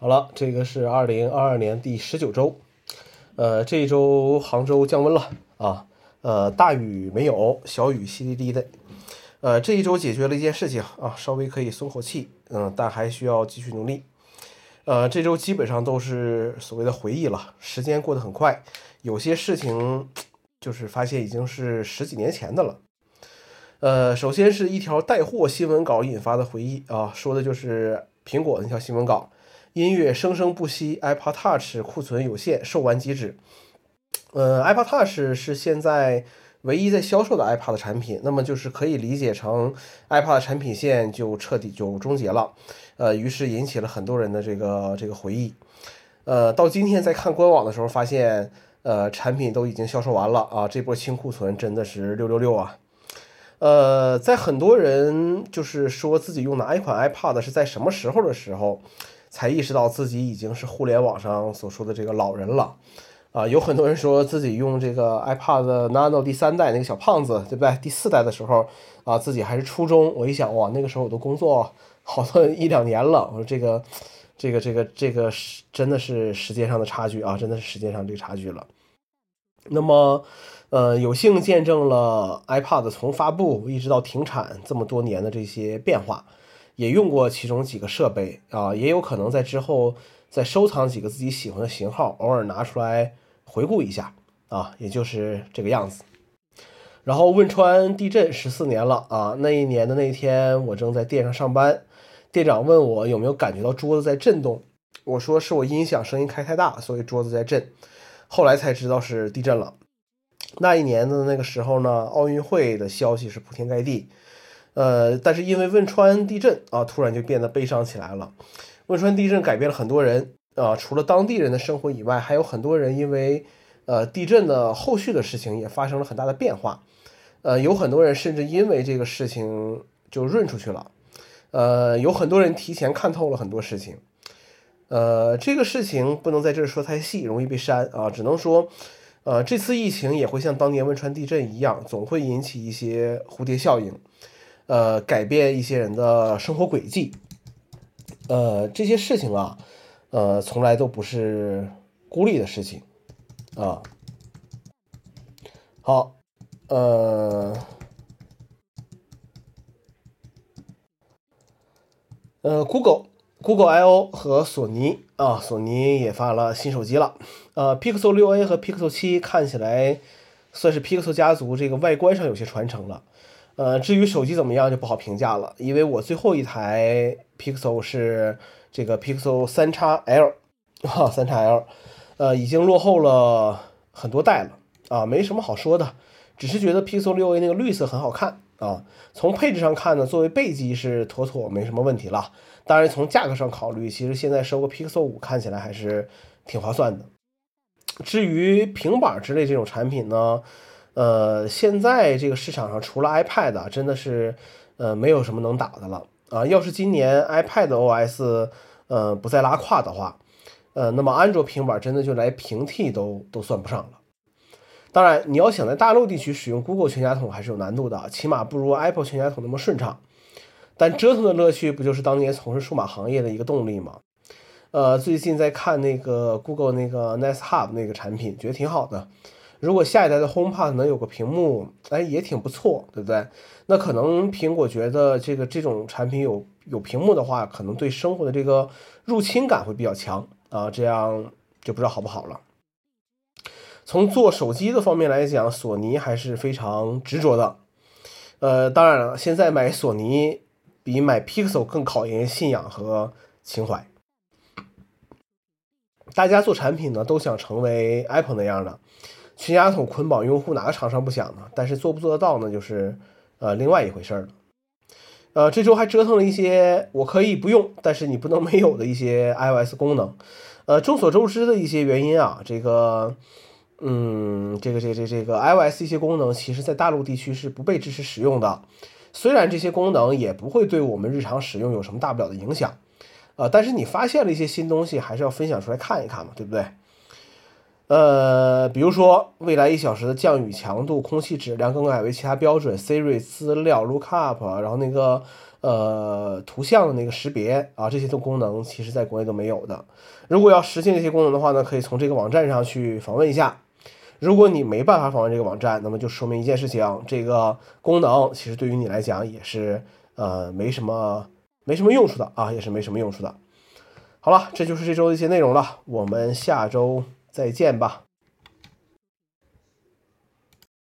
好了，这个是二零二二年第十九周，呃，这一周杭州降温了啊，呃，大雨没有，小雨淅沥沥的，呃，这一周解决了一件事情啊，稍微可以松口气，嗯，但还需要继续努力，呃，这周基本上都是所谓的回忆了，时间过得很快，有些事情就是发现已经是十几年前的了。呃，首先是一条带货新闻稿引发的回忆啊，说的就是苹果那条新闻稿，音乐生生不息，iPod Touch 库存有限，售完即止。呃，iPod Touch 是现在唯一在销售的 iPad 产品，那么就是可以理解成 iPad 产品线就彻底就终结了。呃，于是引起了很多人的这个这个回忆。呃，到今天在看官网的时候，发现呃产品都已经销售完了啊，这波清库存真的是六六六啊。呃，在很多人就是说自己用的 i 款 iPad 是在什么时候的时候，才意识到自己已经是互联网上所说的这个老人了啊。有很多人说自己用这个 iPad Nano 第三代那个小胖子，对不对？第四代的时候啊，自己还是初中。我一想，哇，那个时候我都工作好多一两年了。我说这个，这个，这个，这个是真的是时间上的差距啊，真的是时间上这个差距了。那么。呃，有幸见证了 iPad 从发布一直到停产这么多年的这些变化，也用过其中几个设备啊，也有可能在之后再收藏几个自己喜欢的型号，偶尔拿出来回顾一下啊，也就是这个样子。然后汶川地震十四年了啊，那一年的那天我正在店上上班，店长问我有没有感觉到桌子在震动，我说是我音响声音开太大，所以桌子在震，后来才知道是地震了。那一年的那个时候呢，奥运会的消息是铺天盖地，呃，但是因为汶川地震啊，突然就变得悲伤起来了。汶川地震改变了很多人啊，除了当地人的生活以外，还有很多人因为呃地震的后续的事情也发生了很大的变化。呃，有很多人甚至因为这个事情就润出去了。呃，有很多人提前看透了很多事情。呃，这个事情不能在这儿说太细，容易被删啊，只能说。呃，这次疫情也会像当年汶川地震一样，总会引起一些蝴蝶效应，呃，改变一些人的生活轨迹。呃，这些事情啊，呃，从来都不是孤立的事情啊。好，呃，呃，Google。Google I/O 和索尼啊，索尼也发了新手机了。呃，Pixel 6a 和 Pixel 7看起来算是 Pixel 家族这个外观上有些传承了。呃，至于手机怎么样就不好评价了，因为我最后一台 Pixel 是这个 Pixel 3 x L，哈，3 x L，呃，已经落后了很多代了啊，没什么好说的，只是觉得 Pixel 6a 那个绿色很好看啊。从配置上看呢，作为备机是妥妥没什么问题了。当然，从价格上考虑，其实现在收个 Pixel 五看起来还是挺划算的。至于平板之类这种产品呢，呃，现在这个市场上除了 iPad，真的是呃没有什么能打的了啊。要是今年 iPad OS 呃不再拉胯的话，呃，那么安卓平板真的就来平替都都算不上了。当然，你要想在大陆地区使用 Google 全家桶还是有难度的，起码不如 Apple 全家桶那么顺畅。但折腾的乐趣不就是当年从事数码行业的一个动力吗？呃，最近在看那个 Google 那个 Nest Hub 那个产品，觉得挺好的。如果下一代的 HomePod 能有个屏幕，哎，也挺不错，对不对？那可能苹果觉得这个这种产品有有屏幕的话，可能对生活的这个入侵感会比较强啊，这样就不知道好不好了。从做手机的方面来讲，索尼还是非常执着的。呃，当然了，现在买索尼。比买 Pixel 更考验信仰和情怀。大家做产品呢，都想成为 Apple 那样的全家桶捆绑用户，哪个厂商不想呢？但是做不做得到呢？就是呃另外一回事了。呃，这周还折腾了一些我可以不用，但是你不能没有的一些 iOS 功能。呃，众所周知的一些原因啊，这个，嗯，这个这这这个 iOS 一些功能，其实在大陆地区是不被支持使用的。虽然这些功能也不会对我们日常使用有什么大不了的影响，呃，但是你发现了一些新东西，还是要分享出来看一看嘛，对不对？呃，比如说未来一小时的降雨强度、空气质量更改为其他标准，Siri 资料 Lookup，然后那个呃图像的那个识别啊，这些的功能其实在国内都没有的。如果要实现这些功能的话呢，可以从这个网站上去访问一下。如果你没办法访问这个网站，那么就说明一件事情，这个功能其实对于你来讲也是呃没什么没什么用处的啊，也是没什么用处的。好了，这就是这周的一些内容了，我们下周再见吧。